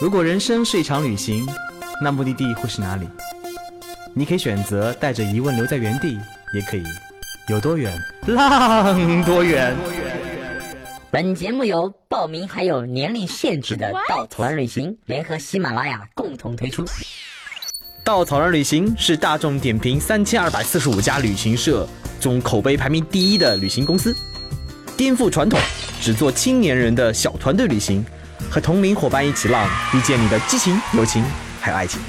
如果人生是一场旅行，那目的地会是哪里？你可以选择带着疑问留在原地，也可以有多远浪多远。本节目由报名还有年龄限制的稻草人旅行联合喜马拉雅共同推出。稻草人旅行是大众点评三千二百四十五家旅行社中口碑排名第一的旅行公司，颠覆传统，只做青年人的小团队旅行，和同龄伙伴一起浪，遇见你的激情、友情还有爱情。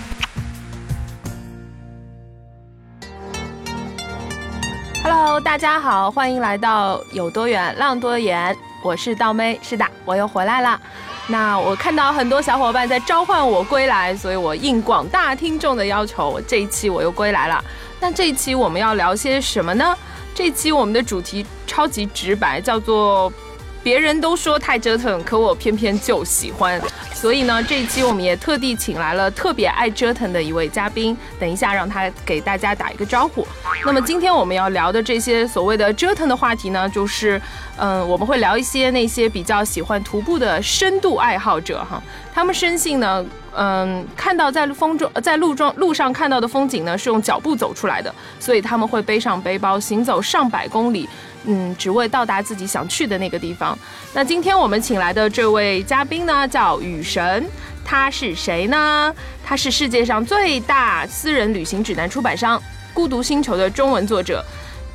Hello，大家好，欢迎来到有多远浪多远，我是道妹，是的，我又回来了。那我看到很多小伙伴在召唤我归来，所以我应广大听众的要求，这一期我又归来了。那这一期我们要聊些什么呢？这期我们的主题超级直白，叫做“别人都说太折腾，可我偏偏就喜欢”。所以呢，这一期我们也特地请来了特别爱折腾的一位嘉宾，等一下让他给大家打一个招呼。那么今天我们要聊的这些所谓的折腾的话题呢，就是，嗯，我们会聊一些那些比较喜欢徒步的深度爱好者哈，他们深信呢，嗯，看到在风中在路中路上看到的风景呢，是用脚步走出来的，所以他们会背上背包，行走上百公里。嗯，只为到达自己想去的那个地方。那今天我们请来的这位嘉宾呢，叫雨神，他是谁呢？他是世界上最大私人旅行指南出版商“孤独星球”的中文作者，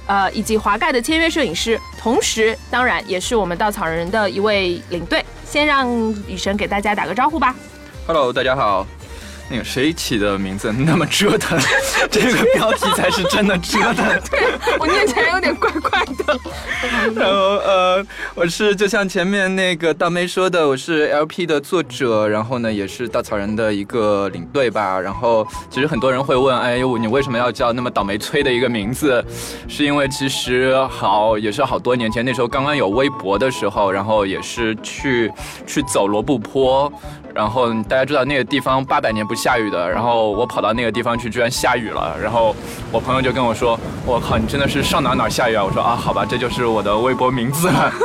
呃，以及华盖的签约摄影师，同时当然也是我们稻草人的一位领队。先让雨神给大家打个招呼吧。Hello，大家好。那个谁起的名字 那么折腾？这个标题才是真的折腾。对我念起来有点怪怪的。然后呃，我是就像前面那个大妹说的，我是 LP 的作者，然后呢也是稻草人的一个领队吧。然后其实很多人会问，哎呦，你为什么要叫那么倒霉催的一个名字？是因为其实好也是好多年前，那时候刚刚有微博的时候，然后也是去去走罗布泊。然后大家知道那个地方八百年不下雨的，然后我跑到那个地方去，居然下雨了。然后我朋友就跟我说：“我靠，你真的是上哪哪下雨啊？”我说：“啊，好吧，这就是我的微博名字了。”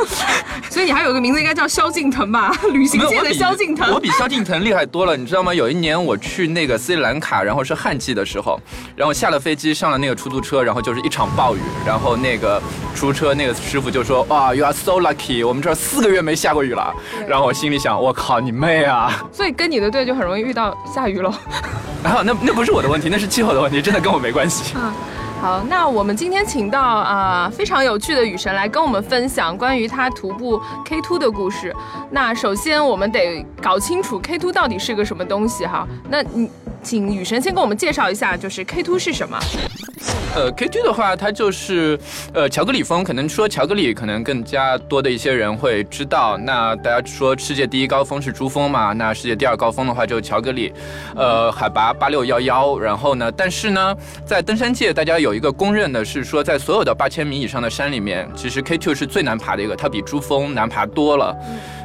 所以你还有个名字应该叫萧敬腾吧？旅行界的萧敬腾。我比萧敬腾厉害多了，你知道吗？有一年我去那个斯里兰卡，然后是旱季的时候，然后下了飞机上了那个出租车，然后就是一场暴雨，然后那个出租车那个师傅就说：“哇，You are so lucky，我们这儿四个月没下过雨了。”然后我心里想：“我靠，你妹啊！”所以跟你的队就很容易遇到下雨喽。啊，那那不是我的问题，那是气候的问题，真的跟我没关系。嗯，好，那我们今天请到啊、呃、非常有趣的雨神来跟我们分享关于他徒步 K two 的故事。那首先我们得搞清楚 K two 到底是个什么东西哈。那你请雨神先跟我们介绍一下，就是 K two 是什么？呃，K two 的话，它就是呃乔格里峰，可能说乔格里可能更加多的一些人会知道。那大家说世界第一高峰是珠峰嘛？那世界第二高峰的话就是乔格里，呃，海拔八六幺幺。然后呢，但是呢，在登山界，大家有一个公认的是说，在所有的八千米以上的山里面，其实 K two 是最难爬的一个，它比珠峰难爬多了。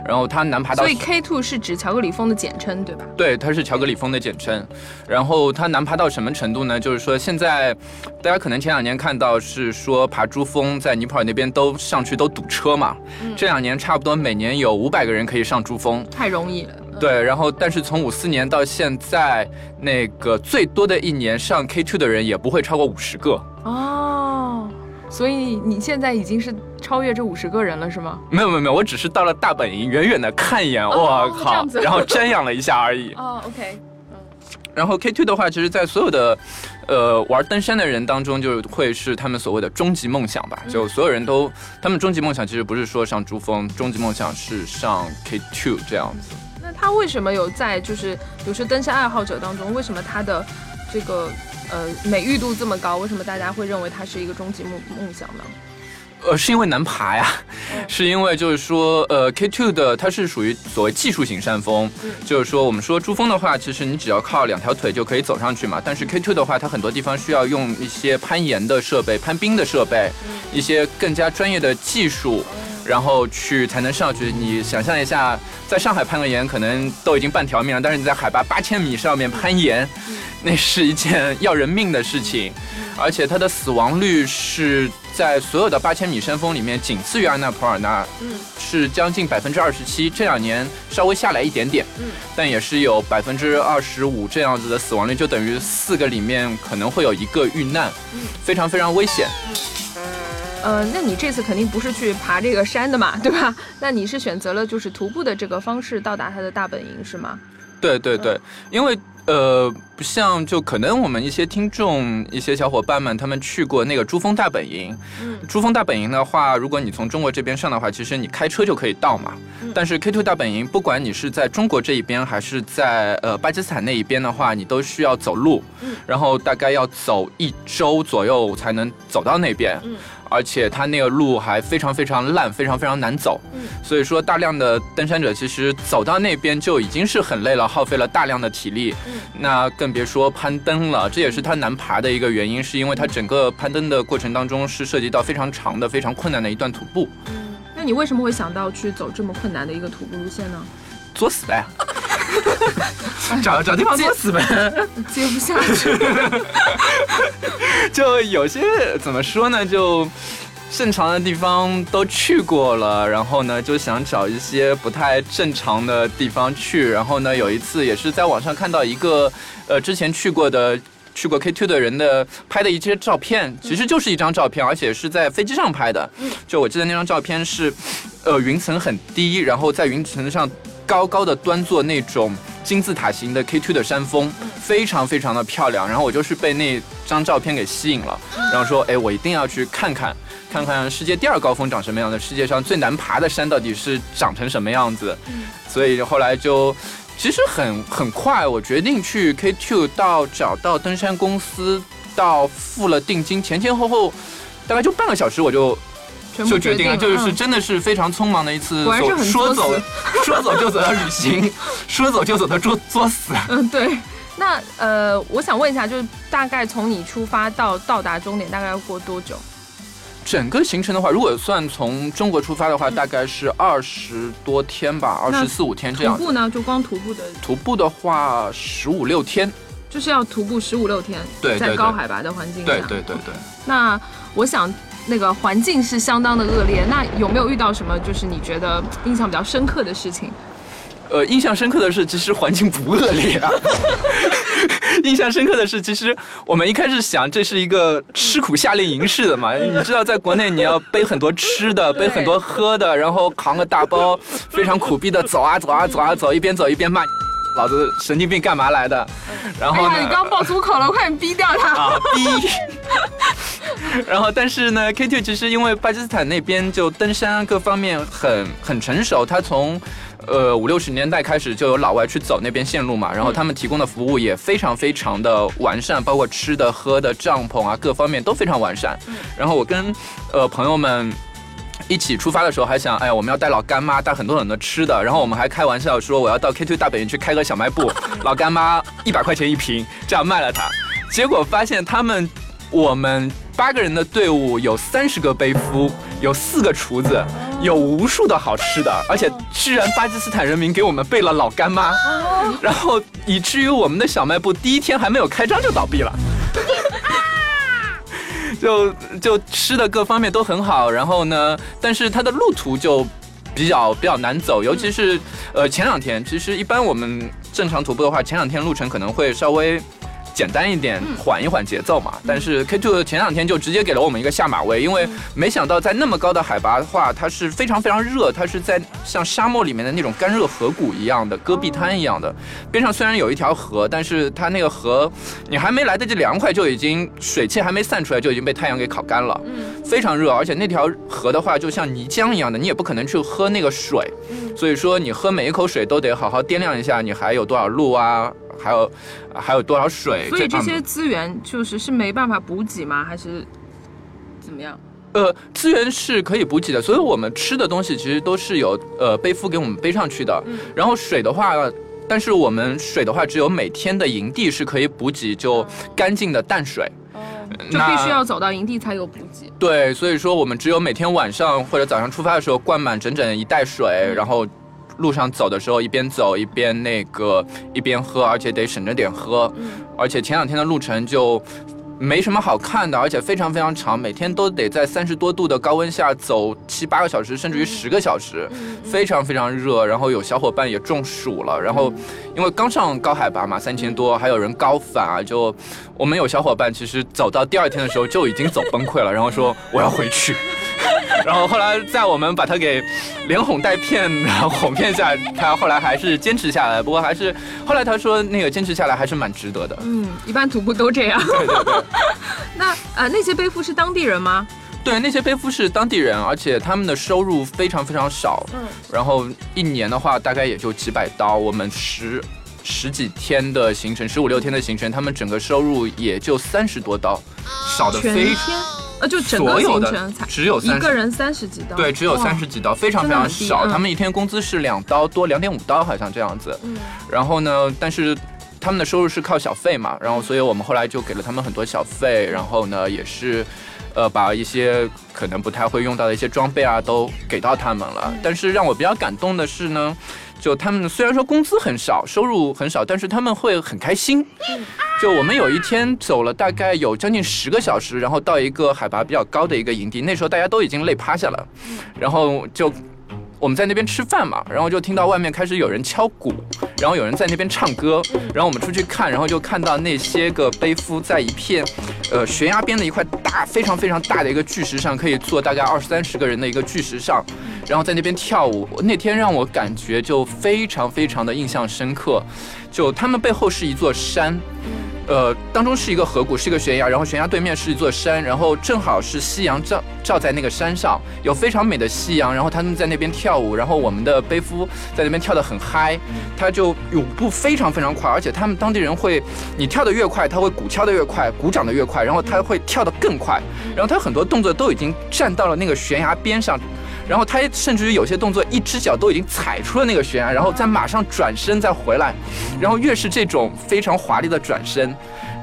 然后它难爬到，所以 K two 是指乔格里峰的简称，对吧？对，它是乔格里峰的简称。然后它难爬到什么程度呢？就是说现在大家可能前两年看到是说爬珠峰在尼泊尔那边都上去都堵车嘛，嗯、这两年差不多每年有五百个人可以上珠峰，太容易了。对，然后但是从五四年到现在，那个最多的一年上 K two 的人也不会超过五十个。哦。所以你现在已经是超越这五十个人了，是吗？没有没有没有，我只是到了大本营，远远的看一眼，我、哦、靠，然后瞻仰了一下而已。哦，OK，嗯。然后 K two 的话，其实，在所有的，呃，玩登山的人当中，就会是他们所谓的终极梦想吧。就所有人都，他们终极梦想其实不是说上珠峰，终极梦想是上 K two 这样子。那他为什么有在就是，比如说登山爱好者当中，为什么他的这个？呃，美誉度这么高，为什么大家会认为它是一个终极梦梦想呢？呃，是因为难爬呀，嗯、是因为就是说，呃，K two 的它是属于所谓技术型山峰，嗯、就是说我们说珠峰的话，其实你只要靠两条腿就可以走上去嘛。但是 K two 的话，它很多地方需要用一些攀岩的设备、攀冰的设备，嗯、一些更加专业的技术。然后去才能上去。你想象一下，在上海攀个岩可能都已经半条命了，但是你在海拔八千米上面攀岩，那是一件要人命的事情，而且它的死亡率是在所有的八千米山峰里面仅次于安娜普尔纳，嗯是将近百分之二十七，这两年稍微下来一点点，但也是有百分之二十五这样子的死亡率，就等于四个里面可能会有一个遇难，非常非常危险。呃，那你这次肯定不是去爬这个山的嘛，对吧？那你是选择了就是徒步的这个方式到达它的大本营是吗？对对对，因为呃，不像就可能我们一些听众、一些小伙伴们，他们去过那个珠峰大本营。嗯珠峰大本营的话，如果你从中国这边上的话，其实你开车就可以到嘛。但是 K Two 大本营，不管你是在中国这一边，还是在呃巴基斯坦那一边的话，你都需要走路，然后大概要走一周左右才能走到那边。而且它那个路还非常非常烂，非常非常难走。所以说，大量的登山者其实走到那边就已经是很累了，耗费了大量的体力。那更别说攀登了，这也是它难爬的一个原因，是因为它整个攀登的过程当中是涉及到非常长的、非常困难的一段徒步。嗯那你为什么会想到去走这么困难的一个徒步路线呢？作死呗，找找地方作死呗。接不下去。就有些怎么说呢，就正常的地方都去过了，然后呢就想找一些不太正常的地方去。然后呢，有一次也是在网上看到一个呃之前去过的。去过 K2 的人的拍的一些照片，其实就是一张照片，而且是在飞机上拍的。就我记得那张照片是，呃，云层很低，然后在云层上高高的端坐那种金字塔形的 K2 的山峰，非常非常的漂亮。然后我就是被那张照片给吸引了，然后说，哎，我一定要去看看，看看世界第二高峰长什么样的，世界上最难爬的山到底是长成什么样子。所以后来就。其实很很快，我决定去 K2 到找到登山公司，到付了定金，前前后后大概就半个小时，我就就决定了，就是嗯真的是非常匆忙的一次说走 说走就走的旅行，说走就走的作作死。嗯，对。那呃，我想问一下，就是大概从你出发到到达终点，大概要过多久？整个行程的话，如果算从中国出发的话，大概是二十多天吧，二十四五天这样。徒步呢？就光徒步的，徒步的话，十五六天。就是要徒步十五六天，对对对在高海拔的环境下。对对对对。那我想，那个环境是相当的恶劣。那有没有遇到什么就是你觉得印象比较深刻的事情？呃，印象深刻的是，其实环境不恶劣啊。印象深刻的是，其实我们一开始想这是一个吃苦夏令营式的嘛，你知道，在国内你要背很多吃的，背很多喝的，然后扛个大包，非常苦逼的走啊走啊走啊走，一边走一边骂，老子神经病干嘛来的？然后呢？哎，你刚刚爆粗口了，快点逼掉他！啊逼。然后，但是呢，K two 其实因为巴基斯坦那边就登山各方面很很成熟，他从呃五六十年代开始就有老外去走那边线路嘛，然后他们提供的服务也非常非常的完善，包括吃的、喝的、帐篷啊各方面都非常完善。然后我跟呃朋友们。一起出发的时候还想，哎呀，我们要带老干妈，带很多很多吃的。然后我们还开玩笑说，我要到 K2 大本营去开个小卖部，老干妈一百块钱一瓶，这样卖了它。结果发现他们，我们八个人的队伍有三十个背夫，有四个厨子，有无数的好吃的，而且居然巴基斯坦人民给我们备了老干妈，然后以至于我们的小卖部第一天还没有开张就倒闭了。就就吃的各方面都很好，然后呢，但是它的路途就比较比较难走，尤其是呃前两天，其实一般我们正常徒步的话，前两天路程可能会稍微。简单一点，缓一缓节奏嘛。但是 K Two 前两天就直接给了我们一个下马威，因为没想到在那么高的海拔的话，它是非常非常热，它是在像沙漠里面的那种干热河谷一样的戈壁滩一样的，边上虽然有一条河，但是它那个河你还没来得及凉快，就已经水汽还没散出来，就已经被太阳给烤干了，非常热。而且那条河的话，就像泥浆一样的，你也不可能去喝那个水，所以说你喝每一口水都得好好掂量一下，你还有多少路啊。还有还有多少水？所以这些资源就是是没办法补给吗？还是怎么样？呃，资源是可以补给的，所以我们吃的东西其实都是有呃背夫给我们背上去的。然后水的话，但是我们水的话，只有每天的营地是可以补给就干净的淡水。就必须要走到营地才有补给。对，所以说我们只有每天晚上或者早上出发的时候灌满整整一袋水，然后路上走的时候一边走一边那个一边喝，而且得省着点喝。而且前两天的路程就没什么好看的，而且非常非常长，每天都得在三十多度的高温下走七八个小时，甚至于十个小时，非常非常热。然后有小伙伴也中暑了，然后因为刚上高海拔嘛，三千多，还有人高反啊，就我们有小伙伴其实走到第二天的时候就已经走崩溃了，然后说 我要回去。然后后来在我们把他给连哄带骗，然后哄骗下，他后来还是坚持下来。不过还是后来他说那个坚持下来还是蛮值得的。嗯，一般徒步都这样。对对对。那呃，那些背夫是当地人吗？对，那些背夫是当地人，而且他们的收入非常非常少。嗯。然后一年的话，大概也就几百刀。我们十十几天的行程，十五六天的行程，他们整个收入也就三十多刀，少的全非天呃，就整个所有的行程才只有。一个人三十几刀。对，只有三十几刀，非常非常少。他们一天工资是两刀多，两点五刀好像这样子。嗯然后呢，但是他们的收入是靠小费嘛，然后所以我们后来就给了他们很多小费，然后呢也是，呃，把一些可能不太会用到的一些装备啊都给到他们了。但是让我比较感动的是呢。就他们虽然说工资很少，收入很少，但是他们会很开心。就我们有一天走了大概有将近十个小时，然后到一个海拔比较高的一个营地，那时候大家都已经累趴下了，然后就我们在那边吃饭嘛，然后就听到外面开始有人敲鼓，然后有人在那边唱歌，然后我们出去看，然后就看到那些个背夫在一片，呃悬崖边的一块大非常非常大的一个巨石上，可以坐大概二三十个人的一个巨石上，然后在那边跳舞。那天让我感觉就非常非常的印象深刻，就他们背后是一座山。呃，当中是一个河谷，是一个悬崖，然后悬崖对面是一座山，然后正好是夕阳照照在那个山上，有非常美的夕阳，然后他们在那边跳舞，然后我们的背夫在那边跳得很嗨，他就舞步非常非常快，而且他们当地人会，你跳得越快，他会鼓敲得越快，鼓掌得越快，然后他会跳得更快，然后他很多动作都已经站到了那个悬崖边上。然后他甚至于有些动作，一只脚都已经踩出了那个悬崖，然后再马上转身再回来，然后越是这种非常华丽的转身，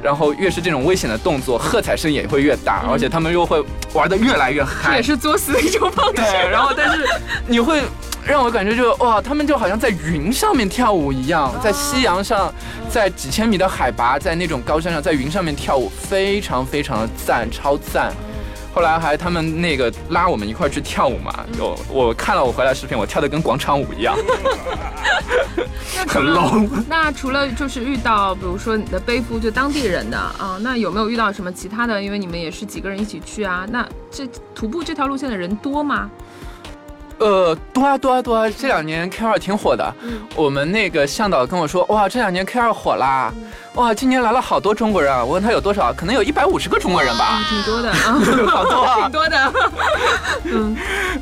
然后越是这种危险的动作，喝彩声也会越大，而且他们又会玩的越来越嗨这也。是作死的一种方式。对，然后但是你会让我感觉就哇，他们就好像在云上面跳舞一样，在夕阳上，在几千米的海拔，在那种高山上，在云上面跳舞，非常非常的赞，超赞。后来还他们那个拉我们一块去跳舞嘛，有我看了我回来视频，我跳的跟广场舞一样，很 low。那除了就是遇到，比如说你的背夫就当地人的啊，那有没有遇到什么其他的？因为你们也是几个人一起去啊，那这徒步这条路线的人多吗？呃，多啊多啊多啊！这两年 K 二挺火的。嗯我们那个向导跟我说，哇，这两年 K 二火啦，嗯哇，今年来了好多中国人啊！我问他有多少，可能有一百五十个中国人吧。啊，挺多的 啊，好多啊 挺多的。嗯，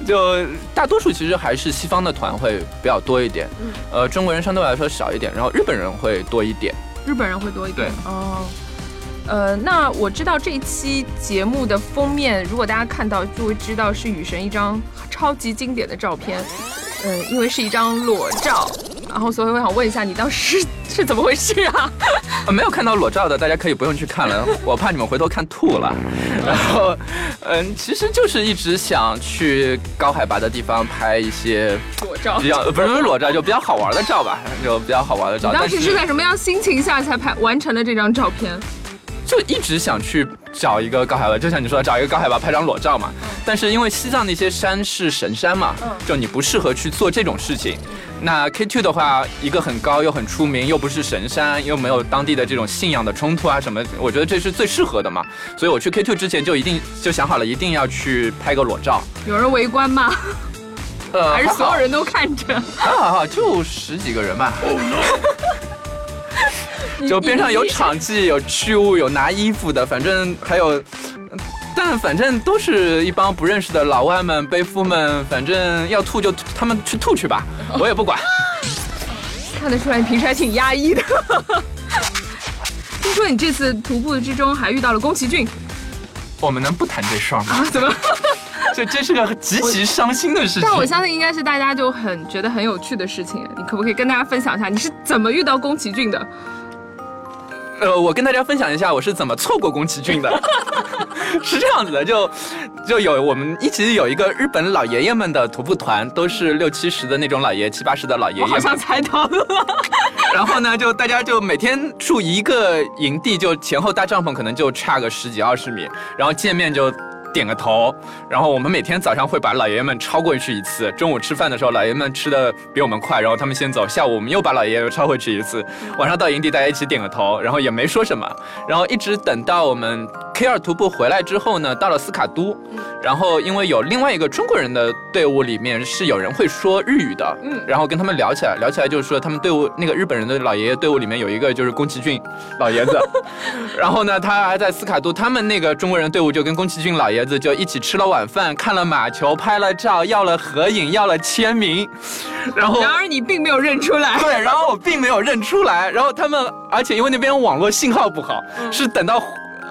就大多数其实还是西方的团会比较多一点，呃，中国人相对来说少一点，然后日本人会多一点。日本人会多一点。对哦。呃，那我知道这一期节目的封面，如果大家看到就会知道是雨神一张超级经典的照片。嗯，因为是一张裸照，然后所以我想问一下，你当时是是怎么回事啊？呃，没有看到裸照的，大家可以不用去看了，我怕你们回头看吐了。然后，嗯，其实就是一直想去高海拔的地方拍一些裸照。比较呃不是不是裸照，就比较好玩的照吧，就比较好玩的照。你当时是在什么样心情下才拍完成了这张照片？就一直想去找一个高海拔，就像你说的，找一个高海拔拍张裸照嘛。但是因为西藏那些山是神山嘛，就你不适合去做这种事情。那 K two 的话，一个很高又很出名，又不是神山，又没有当地的这种信仰的冲突啊什么，我觉得这是最适合的嘛。所以我去 K two 之前就一定就想好了，一定要去拍个裸照。有人围观吗？呃，还是所有人？都看着？还好还好，就十几个人吧。就边上有场记，有去物，有拿衣服的，反正还有，但反正都是一帮不认识的老外们、背夫们，反正要吐就吐他们去吐去吧，我也不管。看得出来你平时还挺压抑的。听说你这次徒步之中还遇到了宫崎骏我们能不谈这事儿吗？啊？怎么？这这是个极其伤心的事情但。我相信应该是大家就很觉得很有趣的事情。你可不可以跟大家分享一下你是怎么遇到宫崎骏的？呃，我跟大家分享一下我是怎么错过宫崎骏的。是这样子的，就就有我们一起有一个日本老爷爷们的徒步团，都是六七十的那种老爷，七八十的老爷爷。我好像猜到了。然后呢，就大家就每天住一个营地，就前后搭帐篷可能就差个十几二十米，然后见面就。点个头，然后我们每天早上会把老爷爷们超过去一次。中午吃饭的时候，老爷爷们吃的比我们快，然后他们先走。下午我们又把老爷爷又超回去一次。晚上到营地，大家一起点个头，然后也没说什么。然后一直等到我们 K 二徒步回来之后呢，到了斯卡都，然后因为有另外一个中国人的队伍里面是有人会说日语的，嗯，然后跟他们聊起来，聊起来就是说他们队伍那个日本人的老爷爷队伍里面有一个就是宫崎骏老爷子，然后呢他还在斯卡都，他们那个中国人队伍就跟宫崎骏老爷。子就一起吃了晚饭，看了马球，拍了照，要了合影，要了签名，然后然而你并没有认出来，对，然后我并没有认出来，然后他们，而且因为那边网络信号不好，是等到。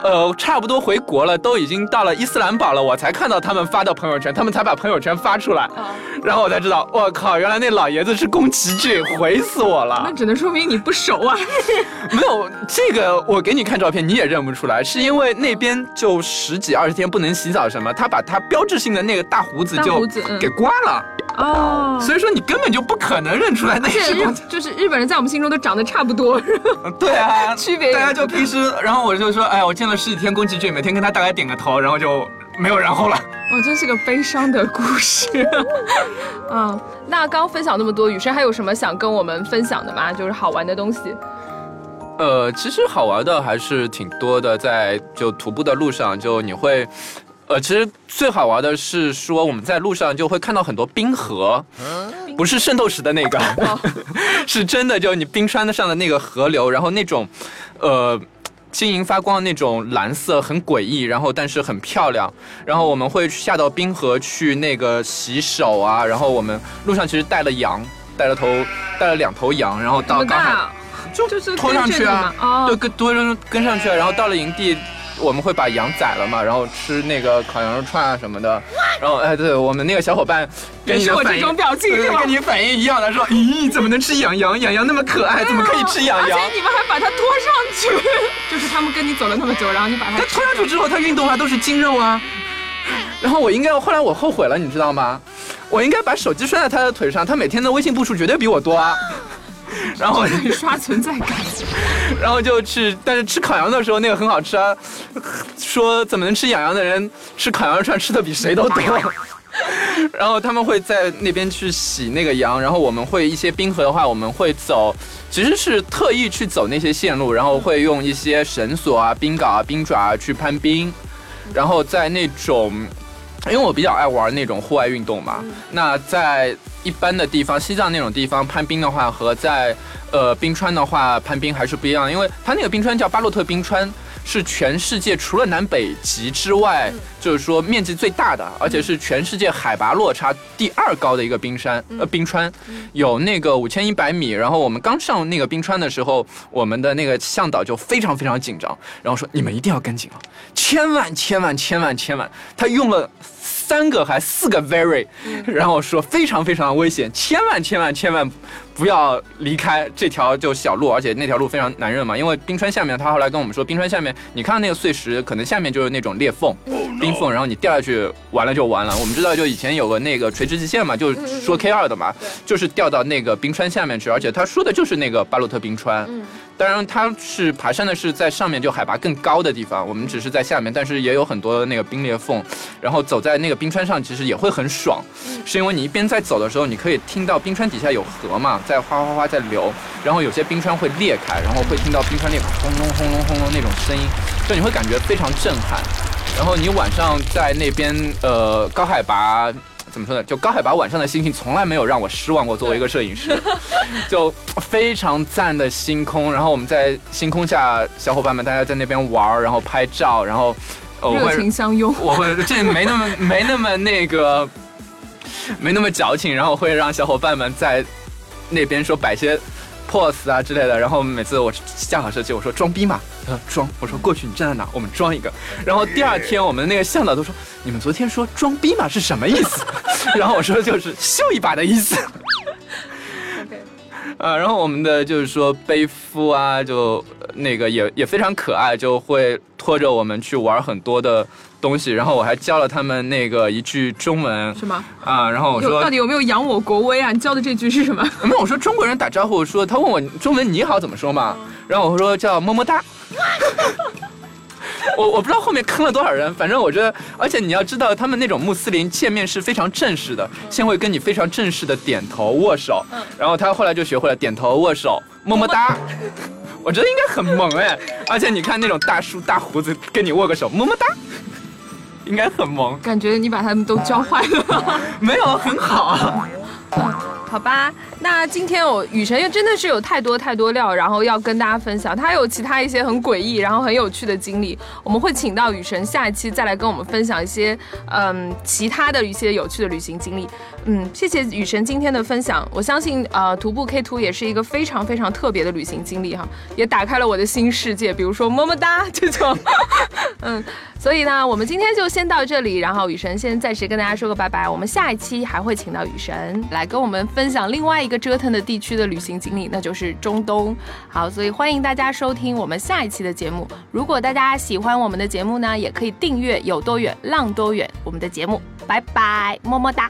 呃，差不多回国了，都已经到了伊斯兰堡了，我才看到他们发的朋友圈，他们才把朋友圈发出来，然后我才知道，我靠，原来那老爷子是宫崎骏，毁死我了。那只能说明你不熟啊。没有这个，我给你看照片，你也认不出来，是因为那边就十几二十天不能洗澡什么，他把他标志性的那个大胡子就给刮了。哦，所以说你根本就不可能认出来那是日，就是日本人在我们心中都长得差不多。对啊，区别大家就平时，然后我就说，哎，我见了十几天宫崎骏，每天跟他大概点个头，然后就没有然后了。哦，真是个悲伤的故事。嗯，那刚分享那么多，雨生还有什么想跟我们分享的吗？就是好玩的东西。呃，其实好玩的还是挺多的，在就徒步的路上，就你会。呃，其实最好玩的是说我们在路上就会看到很多冰河，不是圣斗士的那个，是真的，就你冰川的上的那个河流，然后那种，呃，晶莹发光的那种蓝色，很诡异，然后但是很漂亮。然后我们会下到冰河去那个洗手啊，然后我们路上其实带了羊，带了头，带了两头羊，然后到刚好就就是拖上去啊，就，跟拖跟跟上去，然后到了营地。我们会把羊宰了嘛，然后吃那个烤羊肉串啊什么的，然后哎，对我们那个小伙伴跟你的反应，跟你反应一样的，说咦，怎么能吃羊羊？羊羊那么可爱，怎么可以吃羊羊？而且你们还把它拖上去，就是他们跟你走了那么久，然后你把它拖上去之后，它运动啊都是筋肉啊。然后我应该后来我后悔了，你知道吗？我应该把手机拴在他的腿上，他每天的微信步数绝对比我多啊。然后刷存在感，然后就去，但是吃烤羊的时候那个很好吃啊。说怎么能吃养羊的人吃烤羊肉串吃的比谁都多。然后他们会在那边去洗那个羊，然后我们会一些冰河的话，我们会走，其实是特意去走那些线路，然后会用一些绳索啊、冰镐啊、冰爪啊去攀冰，然后在那种。因为我比较爱玩那种户外运动嘛，那在一般的地方，西藏那种地方攀冰的话，和在呃冰川的话攀冰还是不一样，因为它那个冰川叫巴洛特冰川。是全世界除了南北极之外，就是说面积最大的，而且是全世界海拔落差第二高的一个冰山呃冰川，有那个五千一百米。然后我们刚上那个冰川的时候，我们的那个向导就非常非常紧张，然后说你们一定要跟紧啊，千万千万千万千万，他用了三个还四个 very，然后说非常非常的危险，千万千万千万。不要离开这条就小路，而且那条路非常难认嘛。因为冰川下面，他后来跟我们说，冰川下面，你看到那个碎石，可能下面就是那种裂缝、冰缝，然后你掉下去，完了就完了。我们知道，就以前有个那个垂直极限嘛，就是说 K 二的嘛，就是掉到那个冰川下面去，而且他说的就是那个巴洛特冰川。当然，它是爬山的，是在上面就海拔更高的地方，我们只是在下面，但是也有很多那个冰裂缝，然后走在那个冰川上，其实也会很爽，是因为你一边在走的时候，你可以听到冰川底下有河嘛，在哗哗哗在流，然后有些冰川会裂开，然后会听到冰川裂开轰隆轰隆轰隆那种声音，就你会感觉非常震撼，然后你晚上在那边呃高海拔。怎么说呢？就高海拔晚上的星星从来没有让我失望过。作为一个摄影师，就非常赞的星空。然后我们在星空下，小伙伴们大家在那边玩，然后拍照，然后热情相拥。我会这没那么 没那么那个没那么矫情，然后会让小伙伴们在那边说摆些。Pose 啊之类的，然后每次我下好车去，我说装逼嘛，他说装，我说过去你站在哪，我们装一个。然后第二天我们那个向导都说，你们昨天说装逼嘛是什么意思？然后我说就是秀一把的意思。啊，然后我们的就是说背夫啊，就那个也也非常可爱，就会拖着我们去玩很多的东西。然后我还教了他们那个一句中文，是吗？啊，然后我说到底有没有扬我国威啊？你教的这句是什么？没有，我说中国人打招呼说，他问我中文你好怎么说嘛？然后我说叫么么哒。我我不知道后面坑了多少人，反正我觉得，而且你要知道，他们那种穆斯林见面是非常正式的，先会跟你非常正式的点头握手，然后他后来就学会了点头握手，么么哒。我觉得应该很萌哎，而且你看那种大叔大胡子跟你握个手，么么哒，应该很萌。感觉你把他们都教坏了，没有，很好啊。好吧，那今天我雨神又真的是有太多太多料，然后要跟大家分享。他有其他一些很诡异，然后很有趣的经历，我们会请到雨神下一期再来跟我们分享一些嗯其他的一些有趣的旅行经历。嗯，谢谢雨神今天的分享。我相信呃徒步 K 图也是一个非常非常特别的旅行经历哈，也打开了我的新世界，比如说么么哒这种。嗯，所以呢，我们今天就先到这里，然后雨神先暂时跟大家说个拜拜。我们下一期还会请到雨神来跟我们分享另外一个折腾的地区的旅行经历，那就是中东。好，所以欢迎大家收听我们下一期的节目。如果大家喜欢我们的节目呢，也可以订阅有多远浪多远我们的节目。拜拜，么么哒。